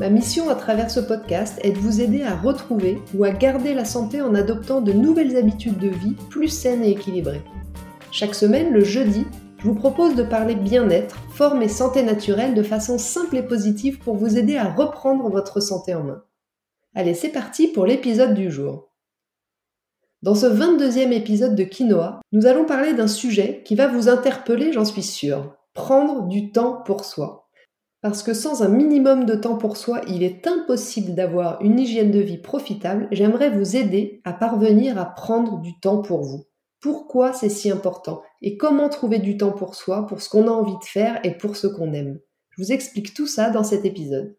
Ma mission à travers ce podcast est de vous aider à retrouver ou à garder la santé en adoptant de nouvelles habitudes de vie plus saines et équilibrées. Chaque semaine, le jeudi, je vous propose de parler bien-être, forme et santé naturelle de façon simple et positive pour vous aider à reprendre votre santé en main. Allez, c'est parti pour l'épisode du jour. Dans ce 22e épisode de Quinoa, nous allons parler d'un sujet qui va vous interpeller, j'en suis sûre. Prendre du temps pour soi. Parce que sans un minimum de temps pour soi, il est impossible d'avoir une hygiène de vie profitable, j'aimerais vous aider à parvenir à prendre du temps pour vous. Pourquoi c'est si important? Et comment trouver du temps pour soi, pour ce qu'on a envie de faire et pour ce qu'on aime? Je vous explique tout ça dans cet épisode.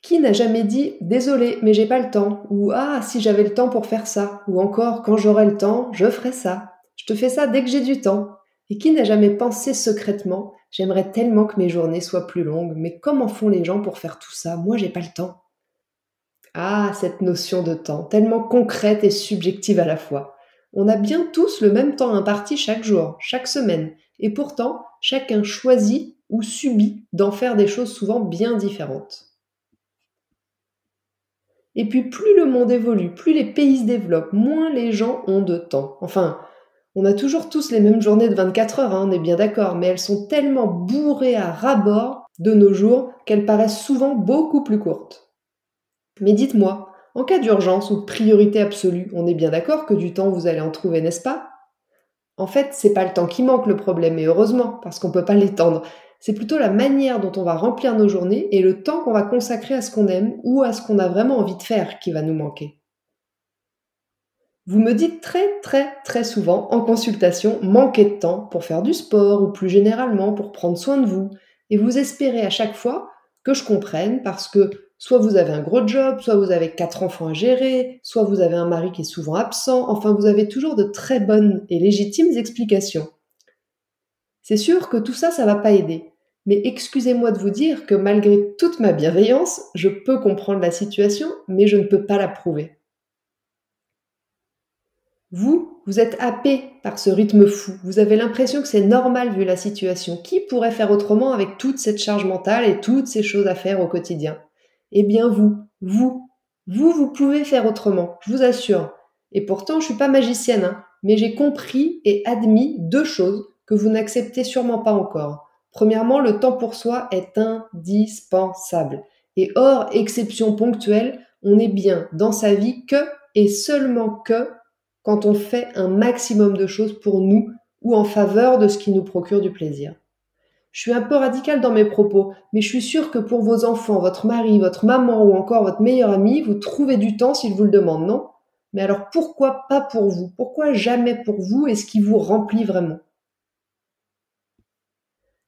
Qui n'a jamais dit désolé mais j'ai pas le temps ou ah si j'avais le temps pour faire ça ou encore quand j'aurai le temps je ferai ça. Je te fais ça dès que j'ai du temps. Et qui n'a jamais pensé secrètement J'aimerais tellement que mes journées soient plus longues, mais comment font les gens pour faire tout ça? Moi, j'ai pas le temps. Ah, cette notion de temps, tellement concrète et subjective à la fois. On a bien tous le même temps imparti chaque jour, chaque semaine, et pourtant, chacun choisit ou subit d'en faire des choses souvent bien différentes. Et puis plus le monde évolue, plus les pays se développent, moins les gens ont de temps. Enfin, on a toujours tous les mêmes journées de 24 heures, hein, on est bien d'accord, mais elles sont tellement bourrées à ras-bord de nos jours qu'elles paraissent souvent beaucoup plus courtes. Mais dites-moi, en cas d'urgence ou de priorité absolue, on est bien d'accord que du temps vous allez en trouver, n'est-ce pas? En fait, c'est pas le temps qui manque le problème, et heureusement, parce qu'on peut pas l'étendre. C'est plutôt la manière dont on va remplir nos journées et le temps qu'on va consacrer à ce qu'on aime ou à ce qu'on a vraiment envie de faire qui va nous manquer. Vous me dites très très très souvent en consultation manquer de temps pour faire du sport ou plus généralement pour prendre soin de vous. Et vous espérez à chaque fois que je comprenne parce que soit vous avez un gros job, soit vous avez quatre enfants à gérer, soit vous avez un mari qui est souvent absent, enfin vous avez toujours de très bonnes et légitimes explications. C'est sûr que tout ça, ça va pas aider. Mais excusez-moi de vous dire que malgré toute ma bienveillance, je peux comprendre la situation, mais je ne peux pas la prouver. Vous, vous êtes happé par ce rythme fou. Vous avez l'impression que c'est normal vu la situation. Qui pourrait faire autrement avec toute cette charge mentale et toutes ces choses à faire au quotidien? Eh bien vous, vous, vous, vous pouvez faire autrement, je vous assure. Et pourtant, je suis pas magicienne, hein, mais j'ai compris et admis deux choses que vous n'acceptez sûrement pas encore. Premièrement, le temps pour soi est indispensable. Et hors exception ponctuelle, on est bien dans sa vie que et seulement que quand on fait un maximum de choses pour nous ou en faveur de ce qui nous procure du plaisir. Je suis un peu radicale dans mes propos, mais je suis sûre que pour vos enfants, votre mari, votre maman ou encore votre meilleur ami, vous trouvez du temps s'ils vous le demandent, non? Mais alors pourquoi pas pour vous? Pourquoi jamais pour vous et ce qui vous remplit vraiment?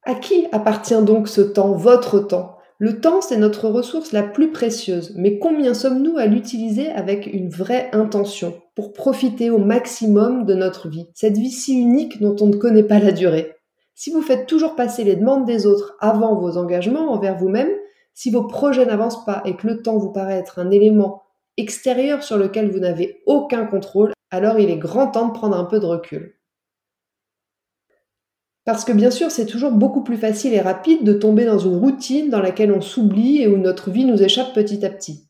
À qui appartient donc ce temps, votre temps? Le temps, c'est notre ressource la plus précieuse, mais combien sommes-nous à l'utiliser avec une vraie intention pour profiter au maximum de notre vie, cette vie si unique dont on ne connaît pas la durée? Si vous faites toujours passer les demandes des autres avant vos engagements envers vous-même, si vos projets n'avancent pas et que le temps vous paraît être un élément extérieur sur lequel vous n'avez aucun contrôle, alors il est grand temps de prendre un peu de recul. Parce que bien sûr, c'est toujours beaucoup plus facile et rapide de tomber dans une routine dans laquelle on s'oublie et où notre vie nous échappe petit à petit.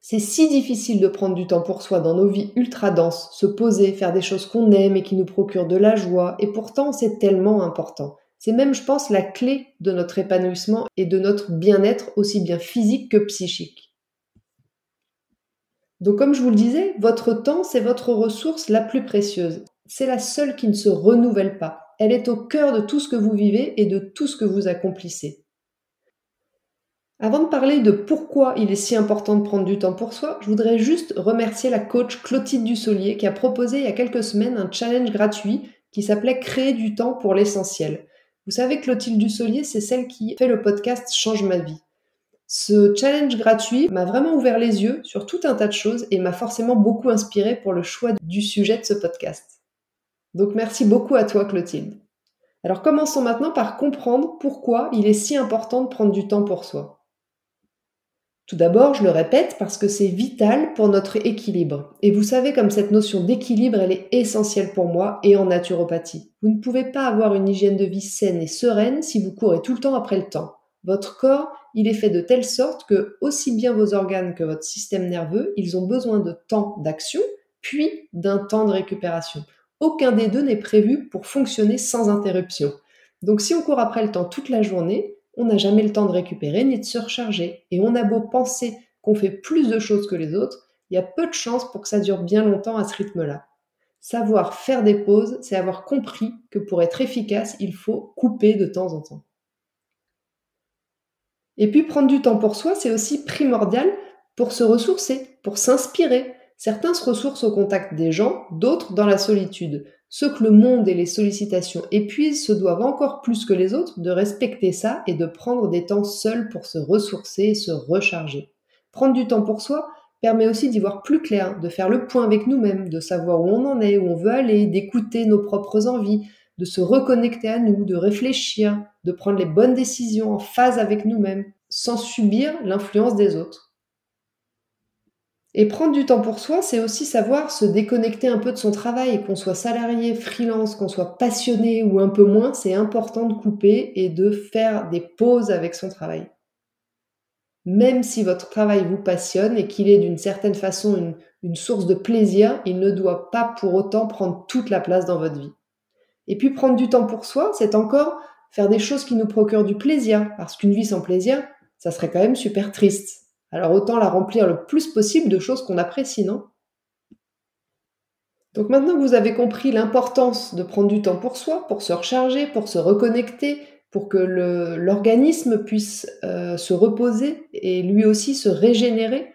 C'est si difficile de prendre du temps pour soi dans nos vies ultra denses, se poser, faire des choses qu'on aime et qui nous procurent de la joie, et pourtant c'est tellement important. C'est même, je pense, la clé de notre épanouissement et de notre bien-être aussi bien physique que psychique. Donc comme je vous le disais, votre temps, c'est votre ressource la plus précieuse. C'est la seule qui ne se renouvelle pas elle est au cœur de tout ce que vous vivez et de tout ce que vous accomplissez. Avant de parler de pourquoi il est si important de prendre du temps pour soi, je voudrais juste remercier la coach Clotilde Dussolier qui a proposé il y a quelques semaines un challenge gratuit qui s'appelait Créer du temps pour l'essentiel. Vous savez, Clotilde Dussolier, c'est celle qui fait le podcast Change ma vie. Ce challenge gratuit m'a vraiment ouvert les yeux sur tout un tas de choses et m'a forcément beaucoup inspiré pour le choix du sujet de ce podcast. Donc merci beaucoup à toi Clotilde. Alors commençons maintenant par comprendre pourquoi il est si important de prendre du temps pour soi. Tout d'abord, je le répète parce que c'est vital pour notre équilibre. Et vous savez comme cette notion d'équilibre, elle est essentielle pour moi et en naturopathie. Vous ne pouvez pas avoir une hygiène de vie saine et sereine si vous courez tout le temps après le temps. Votre corps, il est fait de telle sorte que aussi bien vos organes que votre système nerveux, ils ont besoin de temps d'action, puis d'un temps de récupération. Aucun des deux n'est prévu pour fonctionner sans interruption. Donc si on court après le temps toute la journée, on n'a jamais le temps de récupérer ni de se recharger. Et on a beau penser qu'on fait plus de choses que les autres, il y a peu de chances pour que ça dure bien longtemps à ce rythme-là. Savoir faire des pauses, c'est avoir compris que pour être efficace, il faut couper de temps en temps. Et puis prendre du temps pour soi, c'est aussi primordial pour se ressourcer, pour s'inspirer. Certains se ressourcent au contact des gens, d'autres dans la solitude. Ceux que le monde et les sollicitations épuisent se doivent encore plus que les autres de respecter ça et de prendre des temps seuls pour se ressourcer et se recharger. Prendre du temps pour soi permet aussi d'y voir plus clair, de faire le point avec nous-mêmes, de savoir où on en est, où on veut aller, d'écouter nos propres envies, de se reconnecter à nous, de réfléchir, de prendre les bonnes décisions en phase avec nous-mêmes, sans subir l'influence des autres. Et prendre du temps pour soi, c'est aussi savoir se déconnecter un peu de son travail, qu'on soit salarié, freelance, qu'on soit passionné ou un peu moins, c'est important de couper et de faire des pauses avec son travail. Même si votre travail vous passionne et qu'il est d'une certaine façon une, une, source de plaisir, il ne doit pas pour autant prendre toute la place dans votre vie. Et puis prendre du temps pour soi, c'est encore faire des choses qui nous procurent du plaisir, parce qu'une vie sans plaisir, ça serait quand même super triste. Alors autant la remplir le plus possible de choses qu'on apprécie, non? Donc maintenant que vous avez compris l'importance de prendre du temps pour soi, pour se recharger, pour se reconnecter, pour que l'organisme puisse euh, se reposer et lui aussi se régénérer,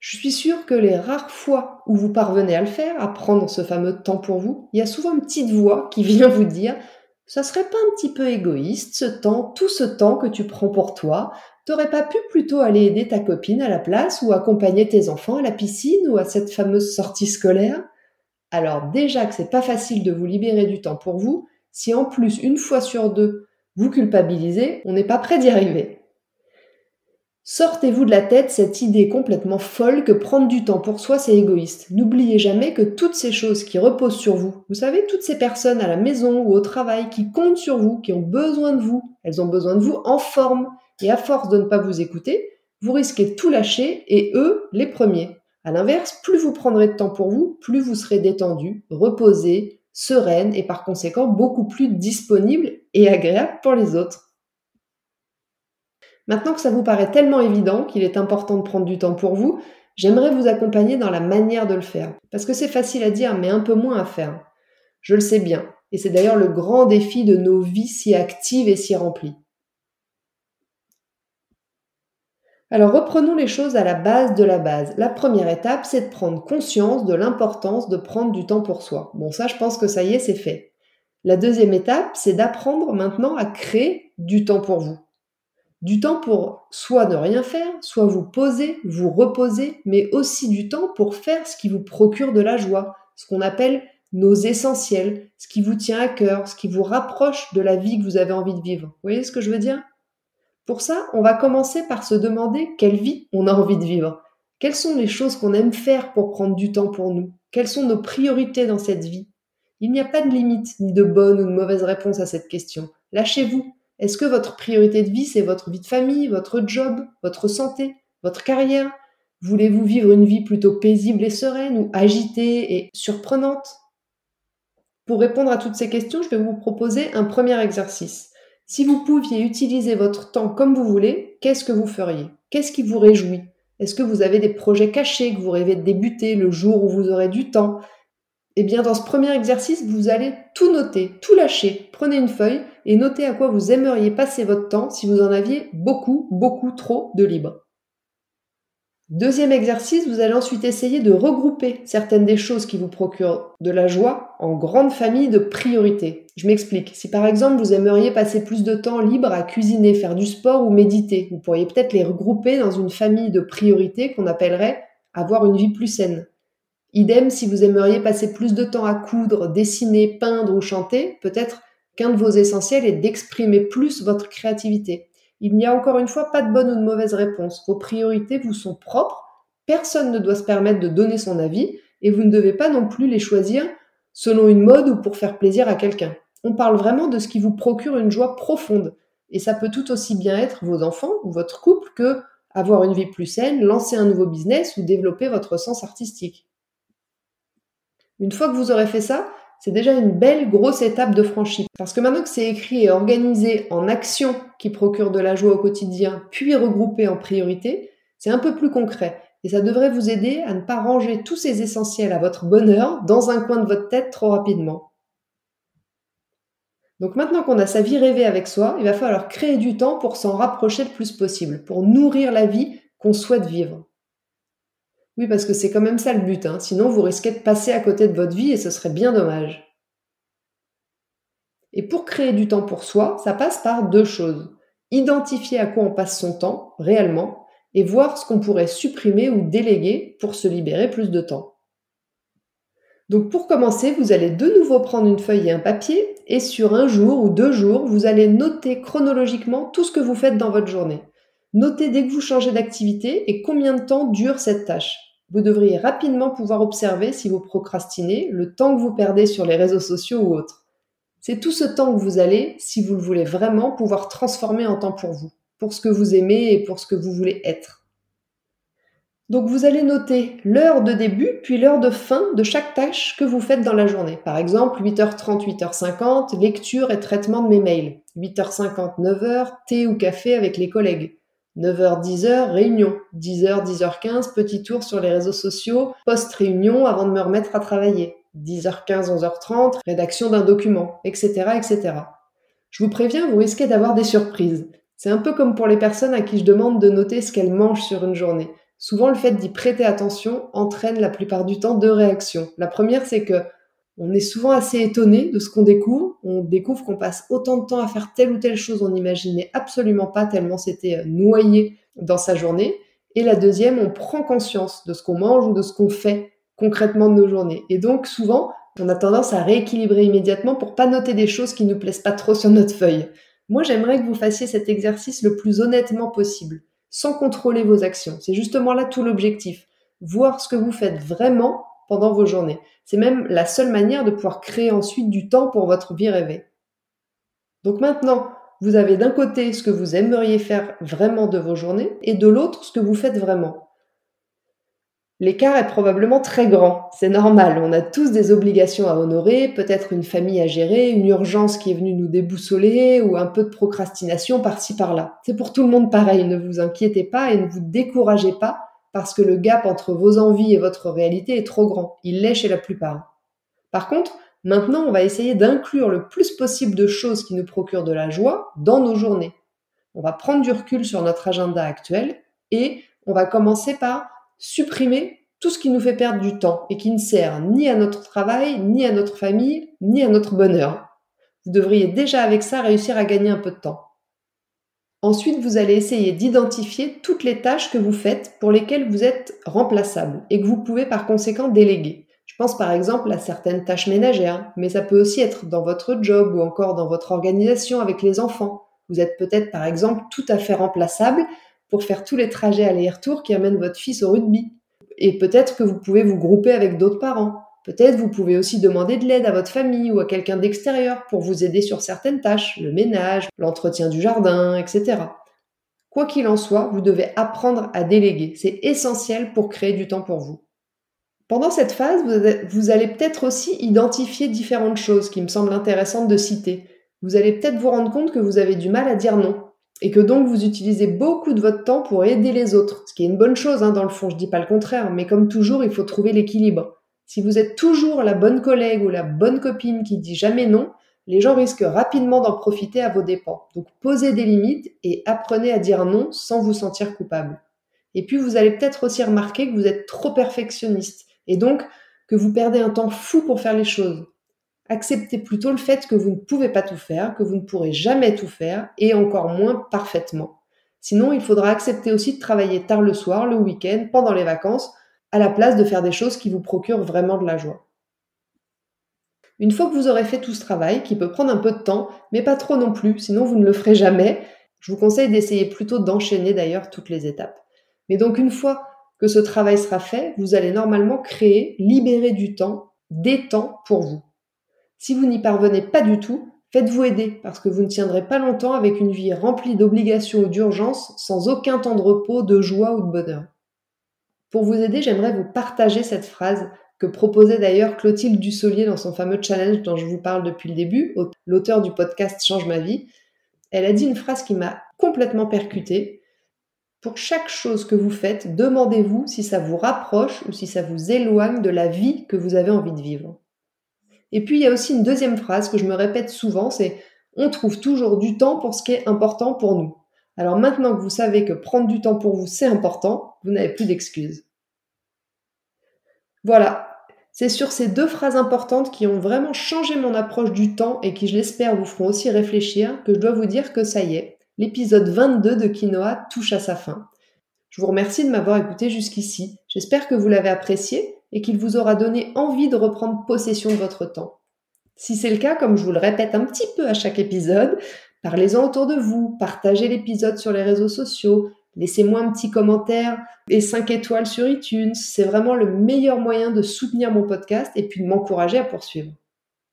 je suis sûre que les rares fois où vous parvenez à le faire, à prendre ce fameux temps pour vous, il y a souvent une petite voix qui vient vous dire ça serait pas un petit peu égoïste ce temps, tout ce temps que tu prends pour toi? T'aurais pas pu plutôt aller aider ta copine à la place ou accompagner tes enfants à la piscine ou à cette fameuse sortie scolaire? Alors déjà que c'est pas facile de vous libérer du temps pour vous, si en plus une fois sur deux vous culpabilisez, on n'est pas prêt d'y arriver. Sortez-vous de la tête cette idée complètement folle que prendre du temps pour soi, c'est égoïste. N'oubliez jamais que toutes ces choses qui reposent sur vous, vous savez, toutes ces personnes à la maison ou au travail qui comptent sur vous, qui ont besoin de vous, elles ont besoin de vous en forme. Et à force de ne pas vous écouter, vous risquez de tout lâcher et eux, les premiers. À l'inverse, plus vous prendrez de temps pour vous, plus vous serez détendu, reposé, sereine et par conséquent beaucoup plus disponible et agréable pour les autres. Maintenant que ça vous paraît tellement évident qu'il est important de prendre du temps pour vous, j'aimerais vous accompagner dans la manière de le faire. Parce que c'est facile à dire, mais un peu moins à faire. Je le sais bien. Et c'est d'ailleurs le grand défi de nos vies si actives et si remplies. Alors reprenons les choses à la base de la base. La première étape, c'est de prendre conscience de l'importance de prendre du temps pour soi. Bon, ça, je pense que ça y est, c'est fait. La deuxième étape, c'est d'apprendre maintenant à créer du temps pour vous. Du temps pour soit ne rien faire, soit vous poser, vous reposer, mais aussi du temps pour faire ce qui vous procure de la joie, ce qu'on appelle nos essentiels, ce qui vous tient à cœur, ce qui vous rapproche de la vie que vous avez envie de vivre. Vous voyez ce que je veux dire? Pour ça, on va commencer par se demander quelle vie on a envie de vivre. Quelles sont les choses qu'on aime faire pour prendre du temps pour nous? Quelles sont nos priorités dans cette vie? Il n'y a pas de limite ni de bonne ou de mauvaise réponse à cette question. Lâchez-vous, est-ce que votre priorité de vie, c'est votre vie de famille, votre job, votre santé, votre carrière? Voulez-vous vivre une vie plutôt paisible et sereine ou agitée et surprenante? Pour répondre à toutes ces questions, je vais vous proposer un premier exercice. Si vous pouviez utiliser votre temps comme vous voulez, qu'est-ce que vous feriez? Qu'est-ce qui vous réjouit? Est-ce que vous avez des projets cachés que vous rêvez de débuter le jour où vous aurez du temps? Eh bien, dans ce premier exercice, vous allez tout noter, tout lâcher. Prenez une feuille et notez à quoi vous aimeriez passer votre temps si vous en aviez beaucoup, beaucoup trop de libre. Deuxième exercice, vous allez ensuite essayer de regrouper certaines des choses qui vous procurent de la joie en grandes familles de priorités. Je m'explique. Si par exemple vous aimeriez passer plus de temps libre à cuisiner, faire du sport ou méditer, vous pourriez peut-être les regrouper dans une famille de priorités qu'on appellerait avoir une vie plus saine. Idem si vous aimeriez passer plus de temps à coudre, dessiner, peindre ou chanter, peut-être qu'un de vos essentiels est d'exprimer plus votre créativité. Il n'y a encore une fois pas de bonne ou de mauvaise réponse. Vos priorités vous sont propres, personne ne doit se permettre de donner son avis, et vous ne devez pas non plus les choisir selon une mode ou pour faire plaisir à quelqu'un. On parle vraiment de ce qui vous procure une joie profonde, et ça peut tout aussi bien être vos enfants ou votre couple que avoir une vie plus saine, lancer un nouveau business ou développer votre sens artistique. Une fois que vous aurez fait ça, c'est déjà une belle grosse étape de franchie. Parce que maintenant que c'est écrit et organisé en actions qui procurent de la joie au quotidien, puis regroupé en priorité, c'est un peu plus concret. Et ça devrait vous aider à ne pas ranger tous ces essentiels à votre bonheur dans un coin de votre tête trop rapidement. Donc maintenant qu'on a sa vie rêvée avec soi, il va falloir créer du temps pour s'en rapprocher le plus possible, pour nourrir la vie qu'on souhaite vivre. Oui, parce que c'est quand même ça le but, hein. sinon vous risquez de passer à côté de votre vie et ce serait bien dommage. Et pour créer du temps pour soi, ça passe par deux choses. Identifier à quoi on passe son temps, réellement, et voir ce qu'on pourrait supprimer ou déléguer pour se libérer plus de temps. Donc pour commencer, vous allez de nouveau prendre une feuille et un papier, et sur un jour ou deux jours, vous allez noter chronologiquement tout ce que vous faites dans votre journée. Notez dès que vous changez d'activité et combien de temps dure cette tâche. Vous devriez rapidement pouvoir observer si vous procrastinez, le temps que vous perdez sur les réseaux sociaux ou autres. C'est tout ce temps que vous allez, si vous le voulez vraiment, pouvoir transformer en temps pour vous, pour ce que vous aimez et pour ce que vous voulez être. Donc vous allez noter l'heure de début puis l'heure de fin de chaque tâche que vous faites dans la journée. Par exemple, 8h30, 8h50, lecture et traitement de mes mails. 8h50, 9h, thé ou café avec les collègues. 9h-10h, réunion. 10h, 10h15, petit tour sur les réseaux sociaux, post-réunion avant de me remettre à travailler. 10h15, 11h30, rédaction d'un document, etc., etc. Je vous préviens, vous risquez d'avoir des surprises. C'est un peu comme pour les personnes à qui je demande de noter ce qu'elles mangent sur une journée. Souvent, le fait d'y prêter attention entraîne la plupart du temps deux réactions. La première, c'est que on est souvent assez étonné de ce qu'on découvre. On découvre qu'on passe autant de temps à faire telle ou telle chose, on n'imaginait absolument pas tellement c'était euh, noyé dans sa journée. Et la deuxième, on prend conscience de ce qu'on mange ou de ce qu'on fait concrètement de nos journées. Et donc souvent, on a tendance à rééquilibrer immédiatement pour pas noter des choses qui nous plaisent pas trop sur notre feuille. Moi, j'aimerais que vous fassiez cet exercice le plus honnêtement possible, sans contrôler vos actions. C'est justement là tout l'objectif. Voir ce que vous faites vraiment pendant vos journées. C'est même la seule manière de pouvoir créer ensuite du temps pour votre vie rêvée. Donc maintenant, vous avez d'un côté ce que vous aimeriez faire vraiment de vos journées et de l'autre ce que vous faites vraiment. L'écart est probablement très grand, c'est normal, on a tous des obligations à honorer, peut-être une famille à gérer, une urgence qui est venue nous déboussoler ou un peu de procrastination par-ci par-là. C'est pour tout le monde pareil, ne vous inquiétez pas et ne vous découragez pas parce que le gap entre vos envies et votre réalité est trop grand. Il l'est chez la plupart. Par contre, maintenant, on va essayer d'inclure le plus possible de choses qui nous procurent de la joie dans nos journées. On va prendre du recul sur notre agenda actuel et on va commencer par supprimer tout ce qui nous fait perdre du temps et qui ne sert ni à notre travail, ni à notre famille, ni à notre bonheur. Vous devriez déjà avec ça réussir à gagner un peu de temps. Ensuite, vous allez essayer d'identifier toutes les tâches que vous faites pour lesquelles vous êtes remplaçable et que vous pouvez par conséquent déléguer. Je pense par exemple à certaines tâches ménagères, mais ça peut aussi être dans votre job ou encore dans votre organisation avec les enfants. Vous êtes peut-être par exemple tout à fait remplaçable pour faire tous les trajets aller-retour qui amènent votre fils au rugby. Et peut-être que vous pouvez vous grouper avec d'autres parents. Peut-être vous pouvez aussi demander de l'aide à votre famille ou à quelqu'un d'extérieur pour vous aider sur certaines tâches, le ménage, l'entretien du jardin, etc. Quoi qu'il en soit, vous devez apprendre à déléguer. C'est essentiel pour créer du temps pour vous. Pendant cette phase, vous allez peut-être aussi identifier différentes choses qui me semblent intéressantes de citer. Vous allez peut-être vous rendre compte que vous avez du mal à dire non et que donc vous utilisez beaucoup de votre temps pour aider les autres, ce qui est une bonne chose hein, dans le fond, je dis pas le contraire, mais comme toujours, il faut trouver l'équilibre. Si vous êtes toujours la bonne collègue ou la bonne copine qui dit jamais non, les gens risquent rapidement d'en profiter à vos dépens. Donc posez des limites et apprenez à dire non sans vous sentir coupable. Et puis vous allez peut-être aussi remarquer que vous êtes trop perfectionniste et donc que vous perdez un temps fou pour faire les choses. Acceptez plutôt le fait que vous ne pouvez pas tout faire, que vous ne pourrez jamais tout faire et encore moins parfaitement. Sinon, il faudra accepter aussi de travailler tard le soir, le week-end, pendant les vacances, à la place de faire des choses qui vous procurent vraiment de la joie. Une fois que vous aurez fait tout ce travail, qui peut prendre un peu de temps, mais pas trop non plus, sinon vous ne le ferez jamais, je vous conseille d'essayer plutôt d'enchaîner d'ailleurs toutes les étapes. Mais donc une fois que ce travail sera fait, vous allez normalement créer, libérer du temps, des temps pour vous. Si vous n'y parvenez pas du tout, faites-vous aider parce que vous ne tiendrez pas longtemps avec une vie remplie d'obligations ou d'urgences sans aucun temps de repos, de joie ou de bonheur. Pour vous aider, j'aimerais vous partager cette phrase que proposait d'ailleurs Clotilde Dussolier dans son fameux challenge dont je vous parle depuis le début, l'auteur du podcast Change ma vie. Elle a dit une phrase qui m'a complètement percutée. Pour chaque chose que vous faites, demandez-vous si ça vous rapproche ou si ça vous éloigne de la vie que vous avez envie de vivre. Et puis il y a aussi une deuxième phrase que je me répète souvent, c'est on trouve toujours du temps pour ce qui est important pour nous. Alors maintenant que vous savez que prendre du temps pour vous c'est important, vous n'avez plus d'excuses. Voilà, c'est sur ces deux phrases importantes qui ont vraiment changé mon approche du temps et qui, je l'espère, vous feront aussi réfléchir que je dois vous dire que ça y est, l'épisode 22 de Quinoa touche à sa fin. Je vous remercie de m'avoir écouté jusqu'ici. J'espère que vous l'avez apprécié et qu'il vous aura donné envie de reprendre possession de votre temps. Si c'est le cas, comme je vous le répète un petit peu à chaque épisode, parlez-en autour de vous, partagez l'épisode sur les réseaux sociaux, Laissez-moi un petit commentaire et 5 étoiles sur iTunes. C'est vraiment le meilleur moyen de soutenir mon podcast et puis de m'encourager à poursuivre.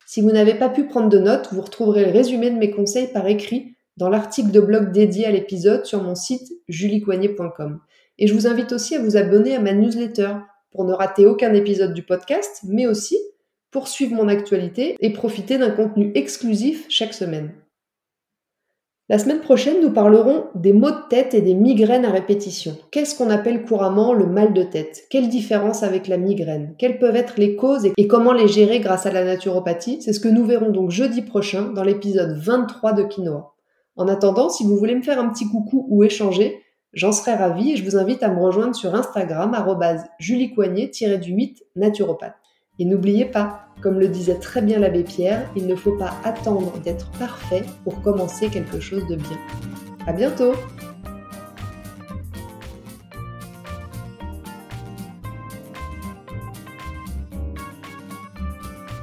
Si vous n'avez pas pu prendre de notes, vous retrouverez le résumé de mes conseils par écrit dans l'article de blog dédié à l'épisode sur mon site juliecoignet.com. Et je vous invite aussi à vous abonner à ma newsletter pour ne rater aucun épisode du podcast, mais aussi pour suivre mon actualité et profiter d'un contenu exclusif chaque semaine. La semaine prochaine, nous parlerons des maux de tête et des migraines à répétition. Qu'est-ce qu'on appelle couramment le mal de tête? Quelle différence avec la migraine? Quelles peuvent être les causes et comment les gérer grâce à la naturopathie? C'est ce que nous verrons donc jeudi prochain dans l'épisode 23 de Quinoa. En attendant, si vous voulez me faire un petit coucou ou échanger, j'en serais ravie et je vous invite à me rejoindre sur Instagram juliecoignet-du8 naturopathe. Et n'oubliez pas, comme le disait très bien l'abbé Pierre, il ne faut pas attendre d'être parfait pour commencer quelque chose de bien. À bientôt!